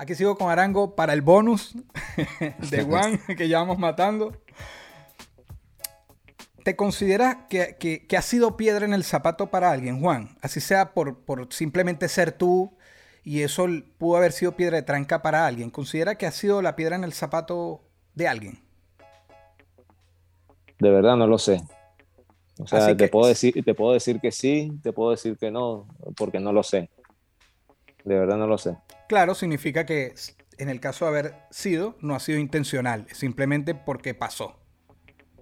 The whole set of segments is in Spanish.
Aquí sigo con Arango para el bonus de Juan que ya vamos matando. ¿Te consideras que, que, has sido piedra en el zapato para alguien, Juan? Así sea por, por simplemente ser tú y eso pudo haber sido piedra de tranca para alguien. ¿Considera que has sido la piedra en el zapato de alguien? De verdad no lo sé. O sea, te, puedo decir, te puedo decir que sí, te puedo decir que no, porque no lo sé. De verdad no lo sé. Claro, significa que en el caso de haber sido, no ha sido intencional, simplemente porque pasó.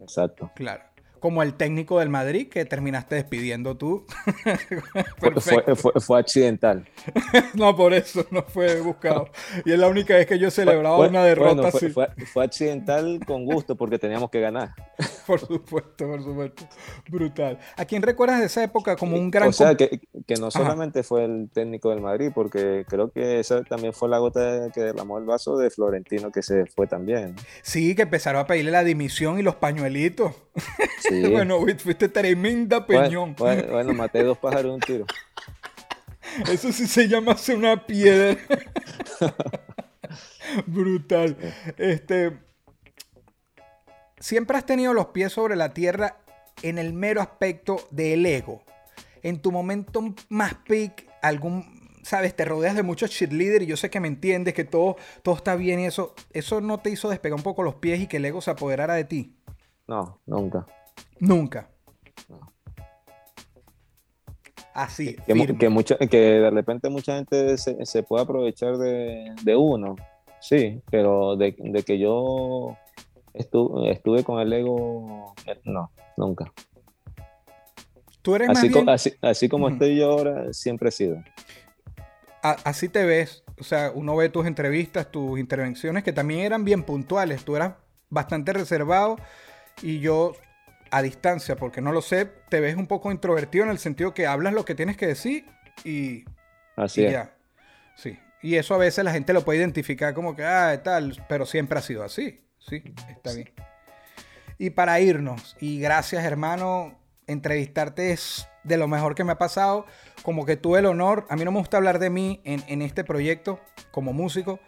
Exacto. Claro como el técnico del Madrid que terminaste despidiendo tú. fue, fue, accidental. no, por eso no fue buscado. Y es la única vez que yo celebraba una derrota así. Fue, accidental con gusto porque teníamos que ganar. Por supuesto, por supuesto. Brutal. ¿A quién recuerdas de esa época como un gran... O sea, que, que no solamente fue el técnico del Madrid, porque creo que esa también fue la gota que derramó el vaso de Florentino que se fue también. Sí, que empezaron a pedirle la dimisión y los pañuelitos. bueno, fuiste tremenda peñón. Bueno, maté dos pájaros un tiro. Eso sí se llama hacer una piedra. Brutal. Este. Siempre has tenido los pies sobre la tierra en el mero aspecto del ego. En tu momento más peak, algún. Sabes, te rodeas de muchos cheerleaders y yo sé que me entiendes, que todo, todo está bien y eso. ¿Eso no te hizo despegar un poco los pies y que el ego se apoderara de ti? No, nunca. Nunca. Así. Que, que, que de repente mucha gente se, puede aprovechar de, uno. Sí, pero de, que yo estuve, estuve con el ego, no, nunca. Tú eres así, más así, como estoy yo ahora, siempre he sido. así te ves. O sea, uno ve tus entrevistas, tus intervenciones, que también eran bien puntuales. Tú eras bastante reservado y yo a distancia, porque no lo sé, te ves un poco introvertido en el sentido que hablas lo que tienes que decir y, Así ya. Sí. Y eso a veces la gente lo puede identificar como que, ah, tal, pero siempre ha sido así. Sí, está bien. Y para irnos, y gracias hermano, entrevistarte es de lo mejor que me ha pasado. Como que tuve el honor, a mí no me gusta hablar de mí en, en este proyecto como músico,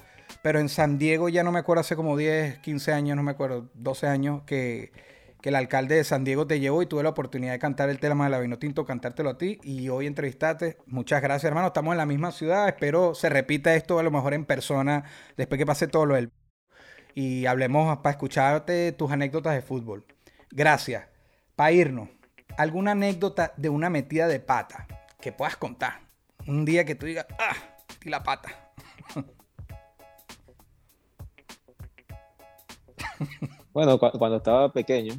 pero en San Diego ya no me acuerdo, hace como 10, 15 años, no me acuerdo, 12 años, que que el alcalde de San Diego te llevó y tuve la oportunidad de cantar el tema de la Vino Tinto, cantártelo a ti y hoy entrevistarte. Muchas gracias, hermano. Estamos en la misma ciudad. Espero se repita esto a lo mejor en persona después que pase todo lo del... Y hablemos para escucharte tus anécdotas de fútbol. Gracias. Para irnos, ¿alguna anécdota de una metida de pata que puedas contar? Un día que tú digas, ah, y la pata. Bueno, cuando estaba pequeño.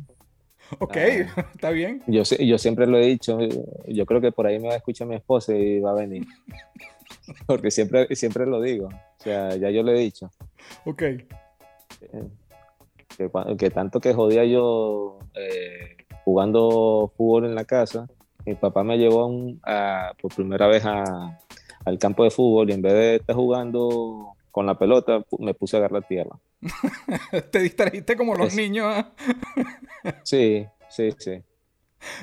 Ok, ah, está bien. Yo, yo siempre lo he dicho, yo creo que por ahí me va a escuchar mi esposa y va a venir. Porque siempre, siempre lo digo. O sea, ya yo lo he dicho. Ok. Eh, que, tanto que jodía yo eh, jugando fútbol en la casa, mi papá me llevó por primera vez al campo de fútbol y en vez de estar jugando con la pelota, me puse a agarrar tierra. Te distrajiste como los niños. ¿ah? sí, sí, sí.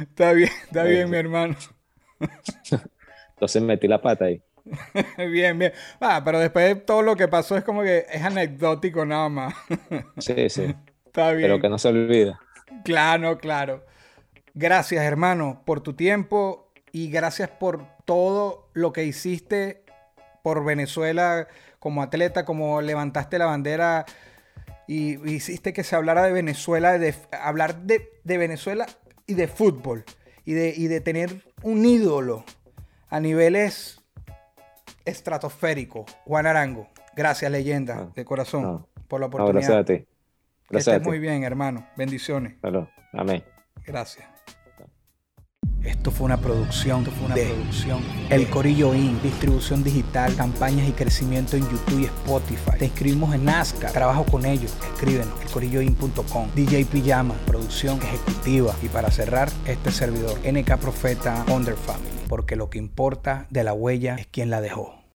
Está bien, está bien, mi hermano. Entonces metí la pata ahí. bien, bien. Ah, pero después de todo lo que pasó es como que es anecdótico nada más. sí, sí. Está bien. Pero que no se olvida. Claro, claro. Gracias, hermano, por tu tiempo y gracias por todo lo que hiciste por Venezuela como atleta, como levantaste la bandera y, hiciste que se hablara de Venezuela, de, hablar de, Venezuela y de fútbol y de, de tener un ídolo a niveles estratosféricos. Juan Arango, gracias leyenda ah, de corazón por la oportunidad. gracias a ti. Gracias muy bien, hermano. Bendiciones. Amén. Gracias. Esto fue una producción, Esto fue una producción El Corillo In, distribución digital, campañas y crecimiento en YouTube y Spotify. Te inscribimos en Nazca, trabajo con ellos, escríbenos, elcorilloin.com. DJ Pijama, producción ejecutiva. Y para cerrar, este servidor, NK Profeta Under Family, porque lo que importa de la huella es quien la dejó.